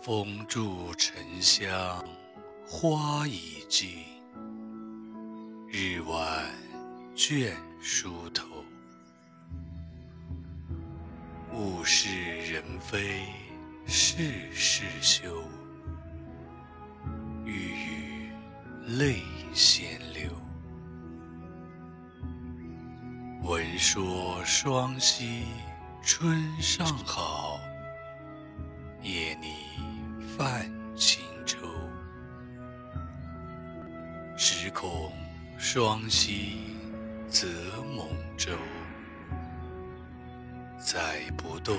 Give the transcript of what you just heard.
风住沉香花已尽，日晚倦梳头。物是人非事事休，欲语泪先流。闻说双溪春尚好，夜拟泛轻舟，时空双溪则猛舟，载不动。